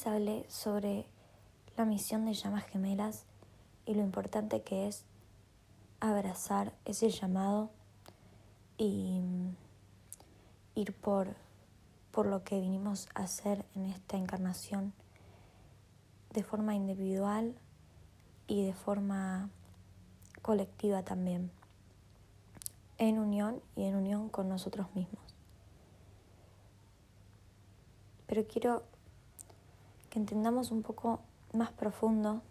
les hablé sobre la misión de llamas gemelas y lo importante que es abrazar ese llamado y mm, ir por, por lo que vinimos a hacer en esta encarnación de forma individual y de forma colectiva también, en unión y en unión con nosotros mismos. Pero quiero que entendamos un poco más profundo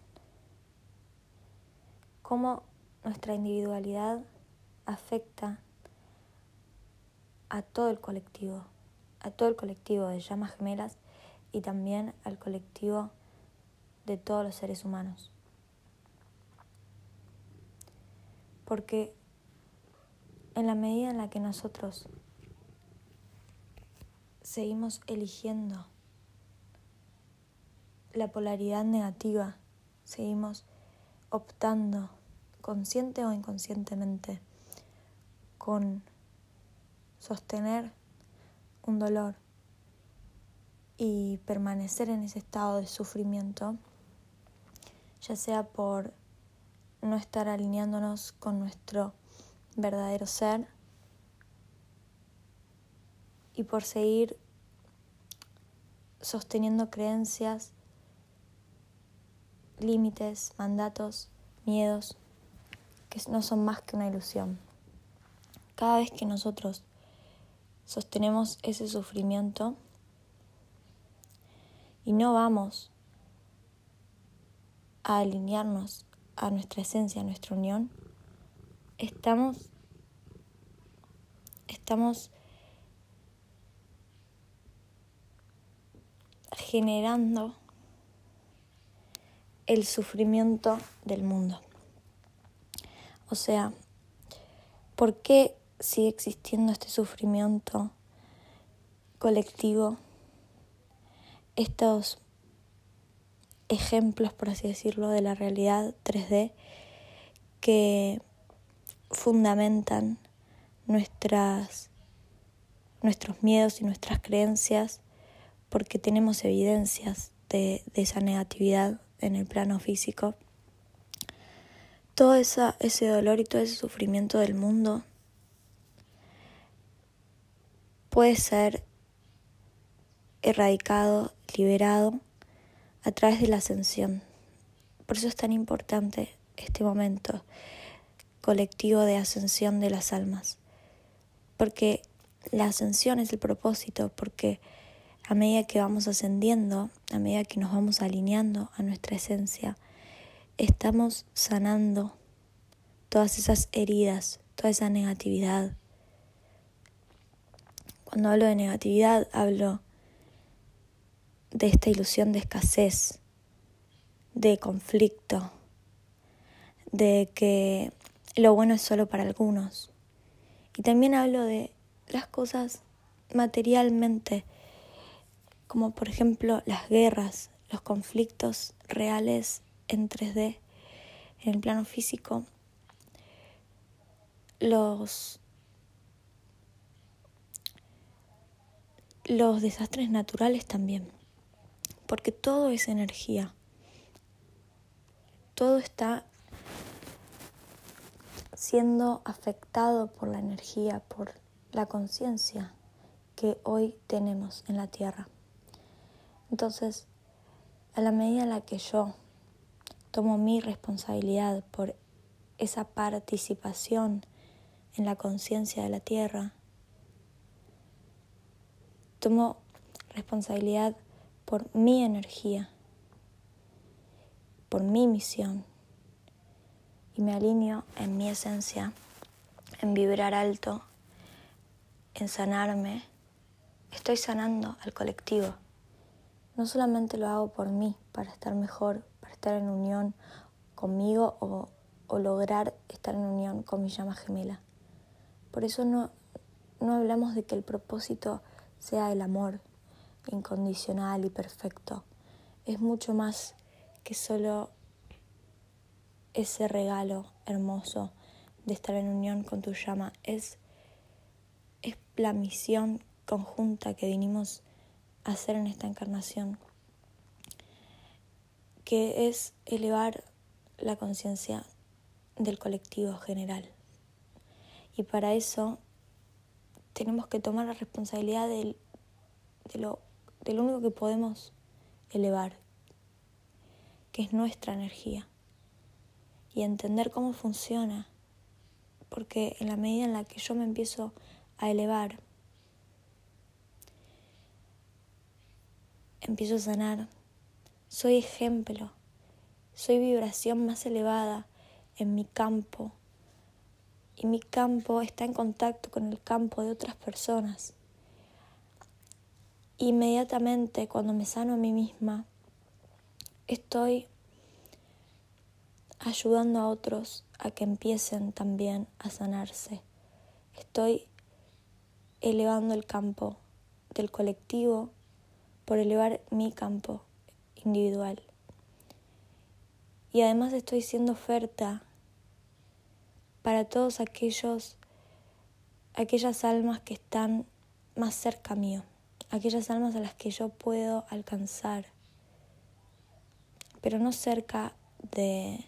cómo nuestra individualidad afecta a todo el colectivo, a todo el colectivo de llamas gemelas y también al colectivo de todos los seres humanos. Porque en la medida en la que nosotros seguimos eligiendo la polaridad negativa, seguimos optando consciente o inconscientemente con sostener un dolor y permanecer en ese estado de sufrimiento, ya sea por no estar alineándonos con nuestro verdadero ser y por seguir sosteniendo creencias, límites, mandatos, miedos, que no son más que una ilusión. Cada vez que nosotros sostenemos ese sufrimiento y no vamos a alinearnos a nuestra esencia, a nuestra unión, estamos estamos generando el sufrimiento del mundo. O sea, ¿por qué sigue existiendo este sufrimiento colectivo? Estos ejemplos, por así decirlo, de la realidad 3D que fundamentan nuestras, nuestros miedos y nuestras creencias porque tenemos evidencias de, de esa negatividad en el plano físico. Todo esa, ese dolor y todo ese sufrimiento del mundo puede ser erradicado, liberado a través de la ascensión. Por eso es tan importante este momento colectivo de ascensión de las almas. Porque la ascensión es el propósito, porque a medida que vamos ascendiendo, a medida que nos vamos alineando a nuestra esencia, estamos sanando todas esas heridas, toda esa negatividad. Cuando hablo de negatividad, hablo de esta ilusión de escasez, de conflicto, de que lo bueno es solo para algunos. Y también hablo de las cosas materialmente como por ejemplo las guerras, los conflictos reales en 3D, en el plano físico, los, los desastres naturales también, porque todo es energía, todo está siendo afectado por la energía, por la conciencia que hoy tenemos en la Tierra. Entonces, a la medida en la que yo tomo mi responsabilidad por esa participación en la conciencia de la tierra, tomo responsabilidad por mi energía, por mi misión y me alineo en mi esencia, en vibrar alto, en sanarme, estoy sanando al colectivo. No solamente lo hago por mí, para estar mejor, para estar en unión conmigo o, o lograr estar en unión con mi llama gemela. Por eso no, no hablamos de que el propósito sea el amor incondicional y perfecto. Es mucho más que solo ese regalo hermoso de estar en unión con tu llama. Es, es la misión conjunta que vinimos hacer en esta encarnación. que es elevar la conciencia del colectivo general. Y para eso tenemos que tomar la responsabilidad de, lo, de lo único que podemos elevar, que es nuestra energía, y entender cómo funciona, porque en la medida en la que yo me empiezo a elevar, empiezo a sanar, soy ejemplo, soy vibración más elevada en mi campo y mi campo está en contacto con el campo de otras personas. Inmediatamente cuando me sano a mí misma, estoy ayudando a otros a que empiecen también a sanarse. Estoy elevando el campo del colectivo por elevar mi campo individual. Y además estoy siendo oferta para todos aquellos aquellas almas que están más cerca mío, aquellas almas a las que yo puedo alcanzar, pero no cerca de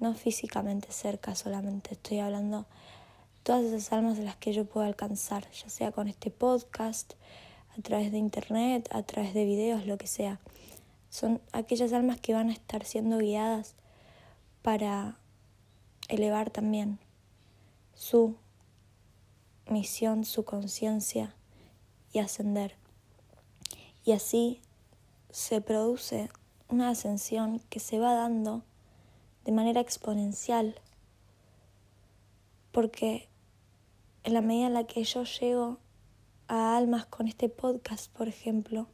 no físicamente cerca solamente, estoy hablando todas esas almas a las que yo puedo alcanzar, ya sea con este podcast, a través de internet, a través de videos, lo que sea. Son aquellas almas que van a estar siendo guiadas para elevar también su misión, su conciencia y ascender. Y así se produce una ascensión que se va dando de manera exponencial, porque en la medida en la que yo llego a almas con este podcast, por ejemplo,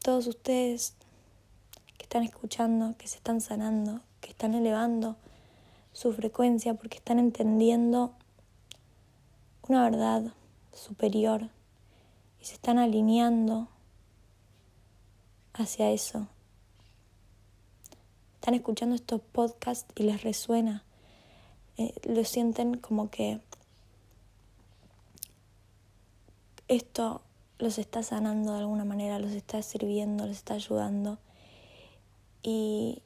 todos ustedes que están escuchando, que se están sanando, que están elevando su frecuencia porque están entendiendo una verdad superior y se están alineando hacia eso. Están escuchando estos podcasts y les resuena. Eh, lo sienten como que esto los está sanando de alguna manera, los está sirviendo, los está ayudando. Y,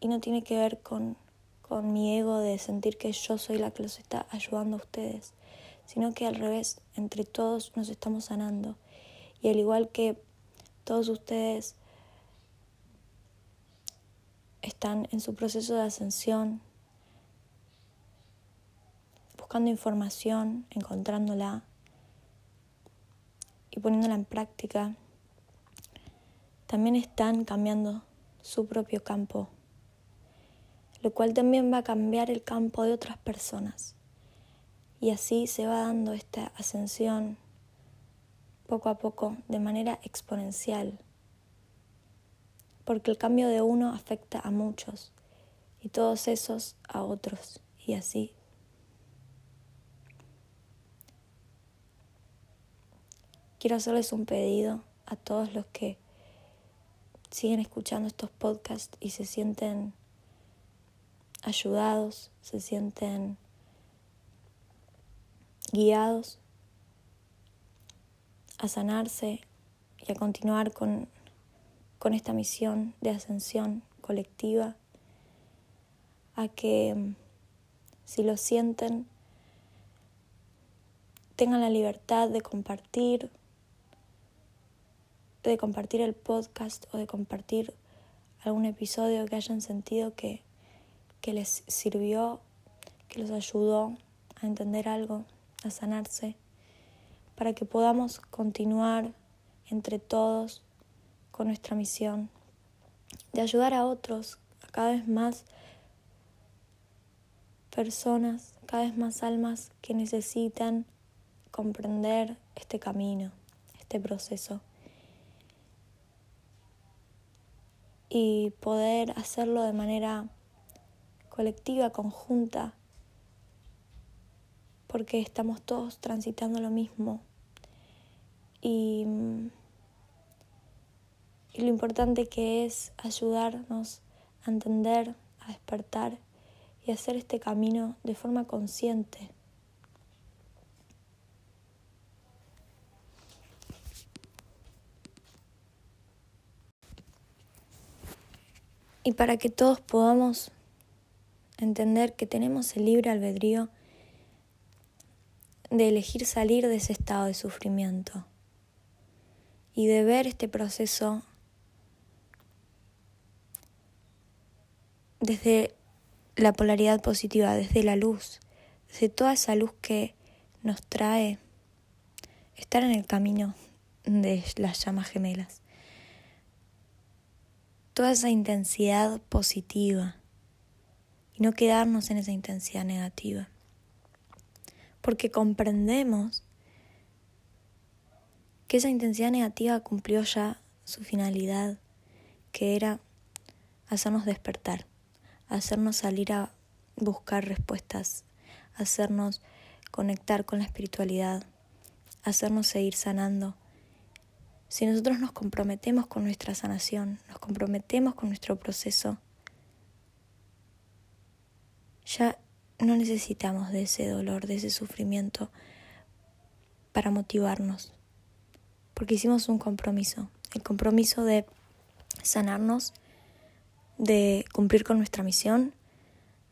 y no tiene que ver con, con mi ego de sentir que yo soy la que los está ayudando a ustedes, sino que al revés, entre todos nos estamos sanando. Y al igual que todos ustedes están en su proceso de ascensión, buscando información, encontrándola, y poniéndola en práctica, también están cambiando su propio campo, lo cual también va a cambiar el campo de otras personas. Y así se va dando esta ascensión poco a poco, de manera exponencial, porque el cambio de uno afecta a muchos y todos esos a otros, y así Quiero hacerles un pedido a todos los que siguen escuchando estos podcasts y se sienten ayudados, se sienten guiados a sanarse y a continuar con, con esta misión de ascensión colectiva, a que si lo sienten tengan la libertad de compartir de compartir el podcast o de compartir algún episodio que hayan sentido que, que les sirvió, que los ayudó a entender algo, a sanarse, para que podamos continuar entre todos con nuestra misión de ayudar a otros, a cada vez más personas, cada vez más almas que necesitan comprender este camino, este proceso. Y poder hacerlo de manera colectiva, conjunta, porque estamos todos transitando lo mismo. Y, lo importante que es ayudarnos a entender, a despertar y hacer este camino de forma consciente. Y para que todos podamos entender que tenemos el libre albedrío de elegir salir de ese estado de sufrimiento y de ver este proceso desde la polaridad positiva, desde la luz, desde toda esa luz que nos trae estar en el camino de las llamas gemelas. Toda esa intensidad positiva y no quedarnos en esa intensidad negativa. Porque comprendemos que esa intensidad negativa cumplió ya su finalidad, que era hacernos despertar hacernos salir a buscar respuestas, hacernos conectar con la espiritualidad, hacernos seguir sanando. Si nosotros nos comprometemos con nuestra sanación, nos comprometemos con nuestro proceso, ya no necesitamos de ese dolor, de ese sufrimiento para motivarnos, porque hicimos un compromiso, el compromiso de sanarnos de cumplir con nuestra misión,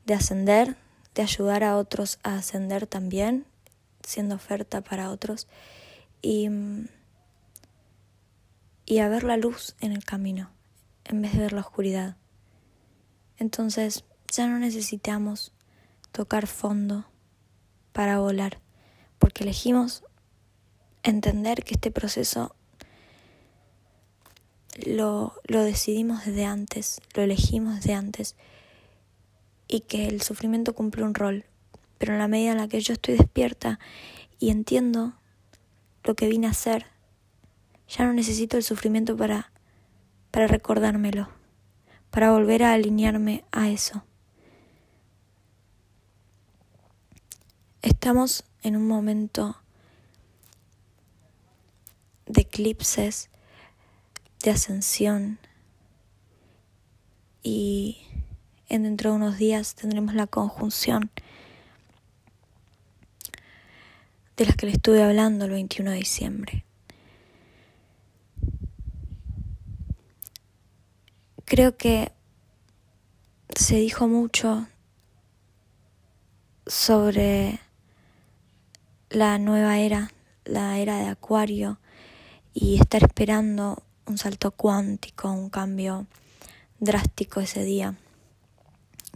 de ascender, de ayudar a otros a ascender también, siendo oferta para otros, y, y a ver la luz en el camino, en vez de ver la oscuridad. Entonces ya no necesitamos tocar fondo para volar, porque elegimos entender que este proceso lo, lo decidimos desde antes, lo elegimos desde antes y que el sufrimiento cumple un rol. Pero en la medida en la que yo estoy despierta y entiendo lo que vine a hacer, ya no necesito el sufrimiento para, para recordármelo, para volver a alinearme a eso. Estamos en un momento de eclipses de ascensión y en dentro de unos días tendremos la conjunción de las que le estuve hablando el 21 de diciembre. Creo que se dijo mucho sobre la nueva era, la era de Acuario, y estar esperando un salto cuántico, un cambio drástico ese día.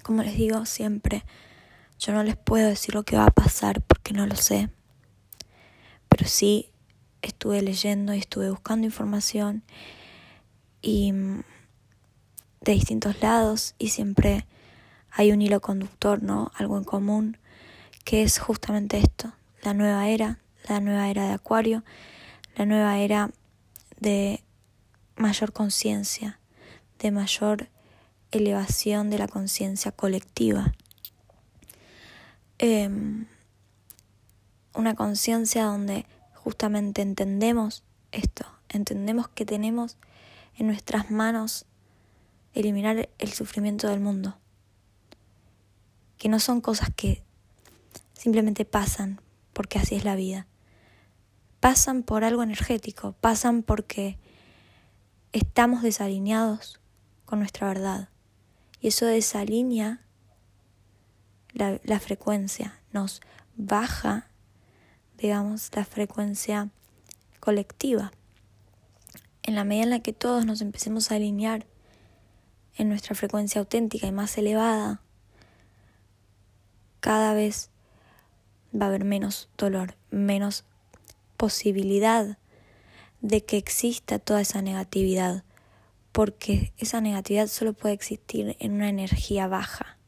Como les digo siempre, yo no les puedo decir lo que va a pasar porque no lo sé. Pero sí estuve leyendo y estuve buscando información y de distintos lados y siempre hay un hilo conductor, ¿no? Algo en común que es justamente esto, la nueva era, la nueva era de Acuario, la nueva era de mayor conciencia, de mayor elevación de la conciencia colectiva. Em, una conciencia donde justamente entendemos esto, entendemos que tenemos en nuestras manos eliminar el sufrimiento del mundo, que no son cosas que simplemente pasan porque así es la vida, pasan por algo energético, pasan porque estamos desalineados con nuestra verdad. Y eso desalinea la, la frecuencia, nos baja, digamos, la frecuencia colectiva. En la medida en la que todos nos empecemos a alinear en nuestra frecuencia auténtica y más elevada, cada vez va a haber menos dolor, menos posibilidad de que exista toda esa negatividad, porque esa negatividad solo puede existir en una energía baja.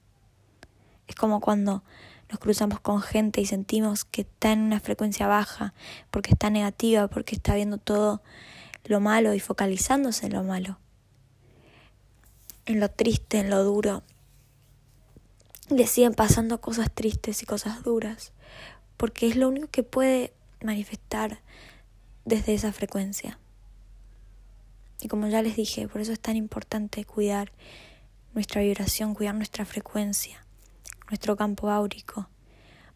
Es como cuando nos cruzamos con gente y sentimos que está en una frecuencia baja, porque está negativa, porque está viendo todo lo malo y focalizándose en lo malo, en lo triste, en lo duro. Le siguen pasando cosas tristes y cosas duras, porque es lo único que puede manifestar desde esa frecuencia. Y como ya les dije, por eso es tan importante cuidar nuestra vibración, cuidar nuestra frecuencia, nuestro campo áurico,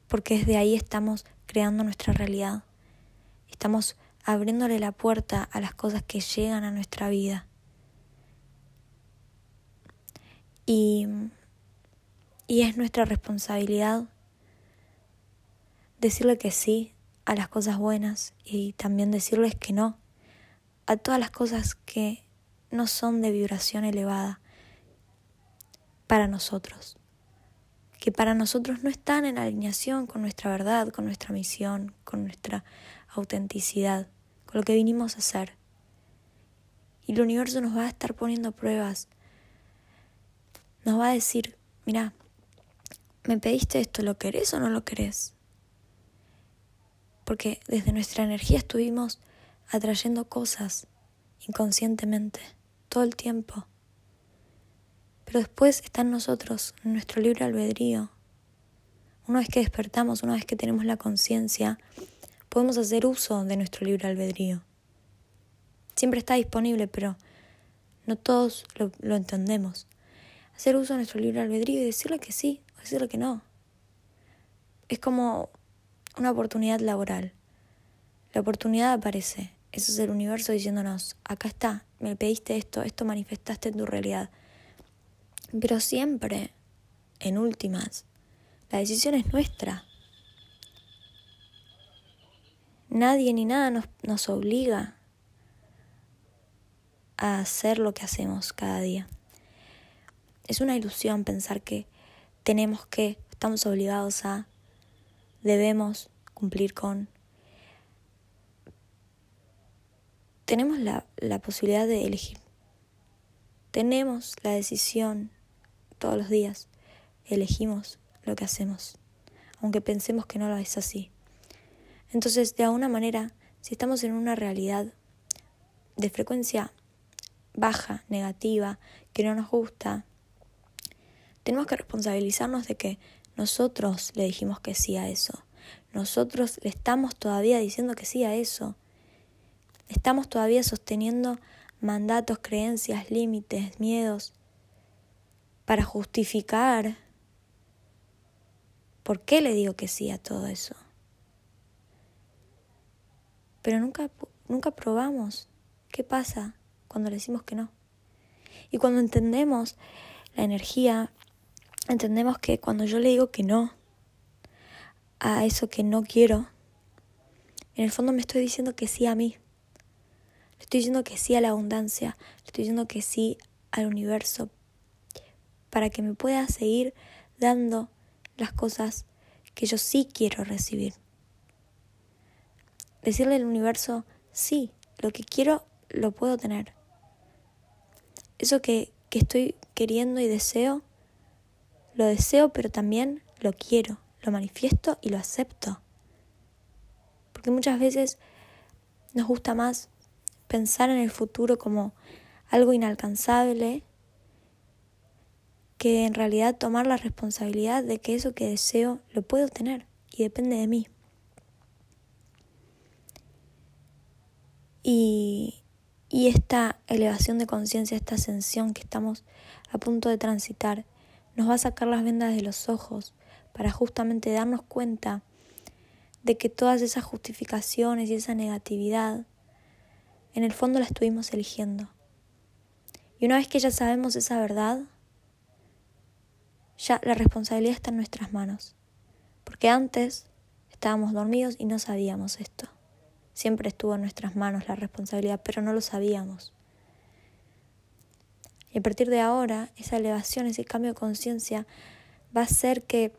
porque desde ahí estamos creando nuestra realidad. Estamos abriéndole la puerta a las cosas que llegan a nuestra vida. Y, y es nuestra responsabilidad decirle que sí a las cosas buenas y también decirles que no a todas las cosas que no son de vibración elevada para nosotros, que para nosotros no están en alineación con nuestra verdad, con nuestra misión, con nuestra autenticidad, con lo que vinimos a hacer. Y el universo nos va a estar poniendo pruebas. Nos va a decir, mira, me pediste esto, ¿lo querés o no lo querés? Porque desde nuestra energía estuvimos atrayendo cosas inconscientemente todo el tiempo. Pero después está en nosotros, en nuestro libre albedrío. Una vez que despertamos, una vez que tenemos la conciencia, podemos hacer uso de nuestro libre albedrío. Siempre está disponible, pero no todos lo, lo entendemos. Hacer uso de nuestro libre albedrío y decirle que sí o decirle que no. Es como una oportunidad laboral. La oportunidad aparece. Eso es el universo diciéndonos, acá está, me pediste esto, esto manifestaste en tu realidad. Pero siempre, en últimas, la decisión es nuestra. Nadie ni nada nos, nos obliga a hacer lo que hacemos cada día. Es una ilusión pensar que tenemos que, estamos obligados a, debemos cumplir con. Tenemos la, la posibilidad de elegir. Tenemos la decisión todos los días. Elegimos lo que hacemos, aunque pensemos que no lo es así. Entonces, de alguna manera, si estamos en una realidad de frecuencia baja, negativa, que no nos gusta, tenemos que responsabilizarnos de que nosotros le dijimos que sí a eso. Nosotros le estamos todavía diciendo que sí a eso. Estamos todavía sosteniendo mandatos, creencias, límites, miedos para justificar por qué le digo que sí a todo eso. Pero nunca, nunca probamos qué pasa cuando le decimos que no. Y cuando entendemos la energía, entendemos que cuando yo le digo que no a eso que no quiero, en el fondo me estoy diciendo que sí a mí. Le estoy diciendo que sí a la abundancia, le estoy diciendo que sí al universo, para que me pueda seguir dando las cosas que yo sí quiero recibir. Decirle al universo, sí, lo que quiero lo puedo tener. Eso que, que estoy queriendo y deseo, lo deseo, pero también lo quiero, lo manifiesto y lo acepto. Porque muchas veces nos gusta más pensar en el futuro como algo inalcanzable que en realidad tomar la responsabilidad de que eso que deseo lo puedo tener y depende de mí. Y, y esta elevación de conciencia, esta ascensión que estamos a punto de transitar, nos va a sacar las vendas de los ojos para justamente darnos cuenta de que todas esas justificaciones y esa negatividad, en el fondo la estuvimos eligiendo. Y una vez que ya sabemos esa verdad, ya la responsabilidad está en nuestras manos. Porque antes estábamos dormidos y no sabíamos esto. Siempre estuvo en nuestras manos la responsabilidad, pero no lo sabíamos. Y a partir de ahora, esa elevación, ese cambio de conciencia va a hacer que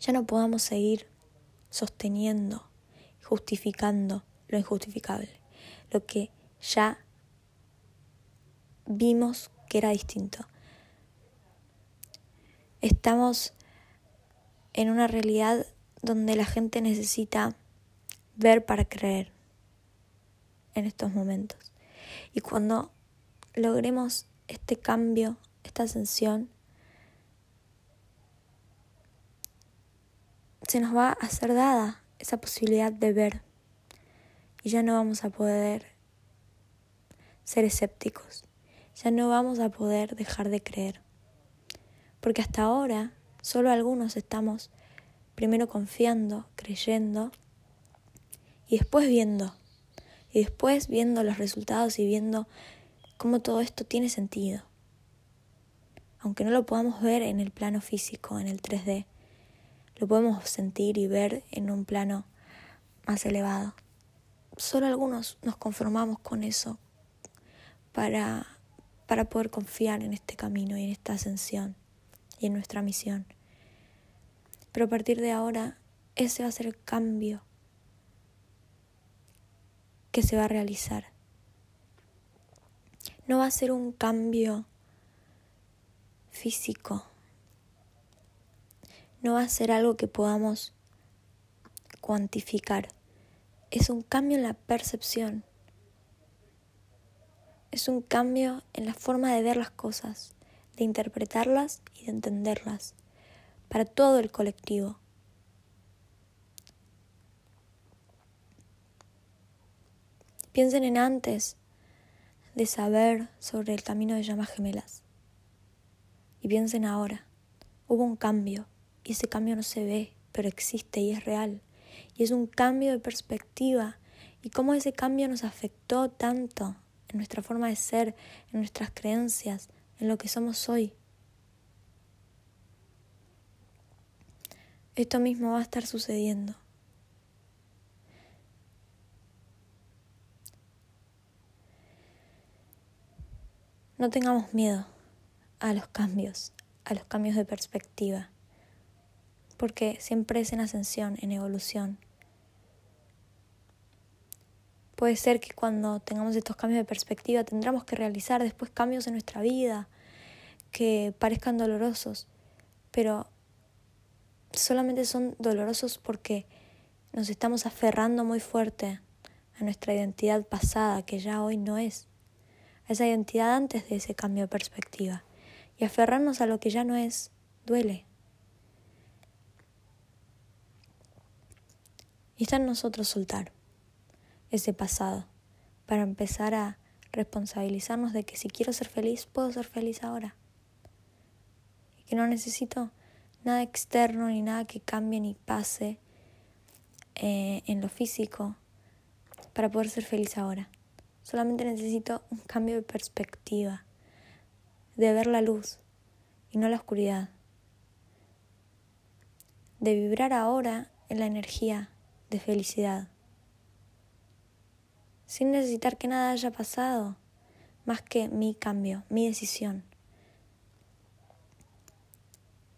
ya no podamos seguir sosteniendo, justificando lo injustificable, lo que ya vimos que era distinto. Estamos en una realidad donde la gente necesita ver para creer en estos momentos. Y cuando logremos este cambio, esta ascensión, se nos va a ser dada esa posibilidad de ver. Y ya no vamos a poder ser escépticos. Ya no vamos a poder dejar de creer porque hasta ahora solo algunos estamos primero confiando, creyendo y después viendo, y después viendo los resultados y viendo cómo todo esto tiene sentido. aunque no lo podamos ver en el plano físico, en el 3D, lo podemos sentir y ver en un plano más elevado. Solo algunos nos conformamos con eso para, para poder confiar en este camino y en esta ascensión y en nuestra misión. Pero a partir de ahora, ese va a ser el cambio que se va a realizar. No va a ser un cambio físico. No va a ser algo que podamos cuantificar. Es un cambio en la percepción. Es un cambio en la forma de ver las cosas, de interpretarlas y de entenderlas para todo el colectivo. Piensen en antes de saber sobre el camino de llamas gemelas. Y piensen ahora, hubo un cambio y ese cambio no se ve, pero existe y es real. Y es un cambio de perspectiva y cómo ese cambio nos afectó tanto en nuestra forma de ser, en nuestras creencias, en lo que somos hoy. Esto mismo va a estar sucediendo. No tengamos miedo a los cambios, a los cambios de perspectiva, porque siempre es en ascensión, en evolución. Puede ser que cuando tengamos estos cambios de perspectiva tendremos que realizar después cambios en nuestra vida que parezcan dolorosos, pero solamente son dolorosos porque nos estamos aferrando muy fuerte a nuestra identidad pasada que ya hoy no es esa identidad antes de ese cambio de perspectiva. Y aferrarnos a lo que ya no es duele. Y está en nosotros soltar ese pasado para empezar a responsabilizarnos de que si quiero ser feliz, puedo ser feliz ahora. Y que no necesito nada externo ni nada que cambie ni pase eh, en lo físico para poder ser feliz ahora. Solamente necesito un cambio de perspectiva, de ver la luz y no la oscuridad, de vibrar ahora en la energía de felicidad, sin necesitar que nada haya pasado, más que mi cambio, mi decisión.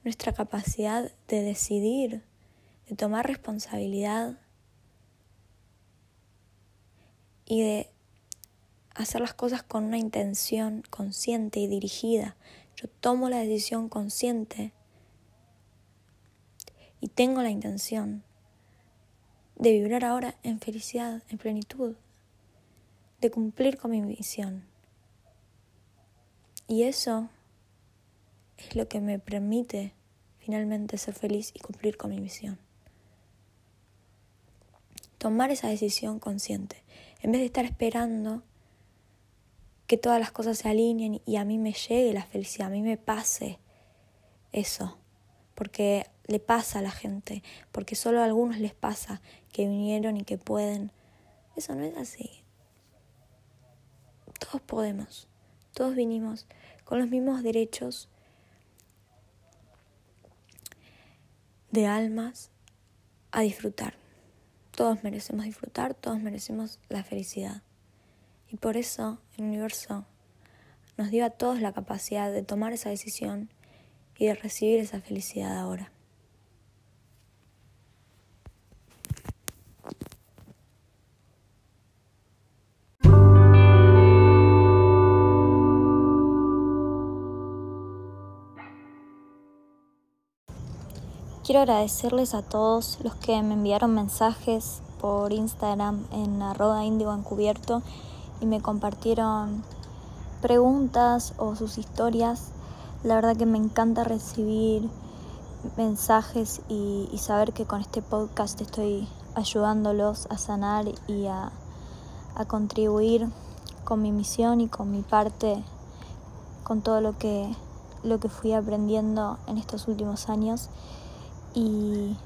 Nuestra capacidad de decidir, de tomar responsabilidad y de hacer las cosas con una intención consciente y dirigida. Yo tomo la decisión consciente y tengo la intención de vibrar ahora en felicidad, en plenitud, de cumplir con mi misión. Y eso es lo que me permite finalmente ser feliz y cumplir con mi misión. Tomar esa decisión consciente, en vez de estar esperando que todas las cosas se alineen y a mí me llegue la felicidad, a mí me pase eso, porque le pasa a la gente, porque solo a algunos les pasa que vinieron y que pueden. Eso no es así. Todos podemos, todos vinimos con los mismos derechos de almas a disfrutar. Todos merecemos disfrutar, todos merecemos la felicidad. Y por eso el universo nos dio a todos la capacidad de tomar esa decisión y de recibir esa felicidad ahora. Quiero agradecerles a todos los que me enviaron mensajes por Instagram en arroba índigo encubierto y me compartieron preguntas o sus historias. La verdad que me encanta recibir mensajes y, saber que con este podcast estoy ayudándolos a sanar y a, contribuir con mi misión y con mi parte, con todo lo que, lo que fui aprendiendo en estos últimos años. Y,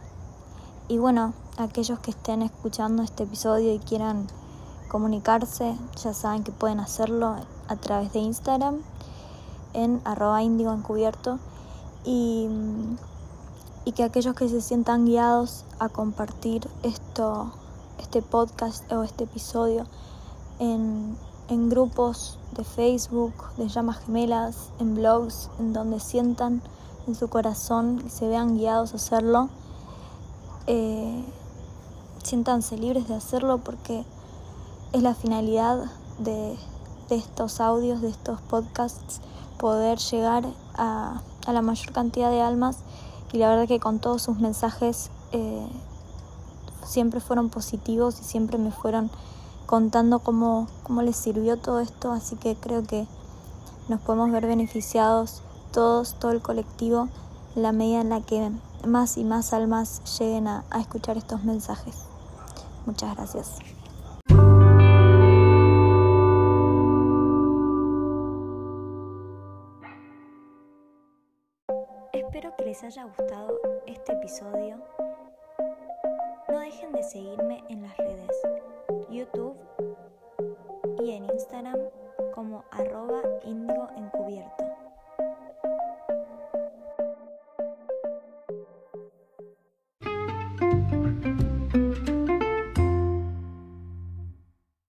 y bueno, aquellos que estén escuchando este episodio y quieran comunicarse, ya saben que pueden hacerlo a través de Instagram. en arroba índigo encubierto y, y que aquellos que se sientan guiados a compartir esto, este podcast o este episodio en, en grupos de Facebook, de llamas gemelas, en blogs, en donde sientan en su corazón y se vean guiados a hacerlo, eh, siéntanse libres de hacerlo porque es la finalidad de, estos audios, de estos podcasts, poder llegar a, la mayor cantidad de almas y la verdad que con todos sus mensajes eh, siempre fueron positivos y siempre me fueron contando cómo, cómo les sirvió todo esto, así que creo que nos podemos ver beneficiados todos, todo el colectivo, en la medida en la que más y más almas lleguen a, a escuchar estos mensajes. Muchas gracias. Les haya gustado este episodio. No dejen de seguirme en las redes YouTube y en Instagram como arroba indigo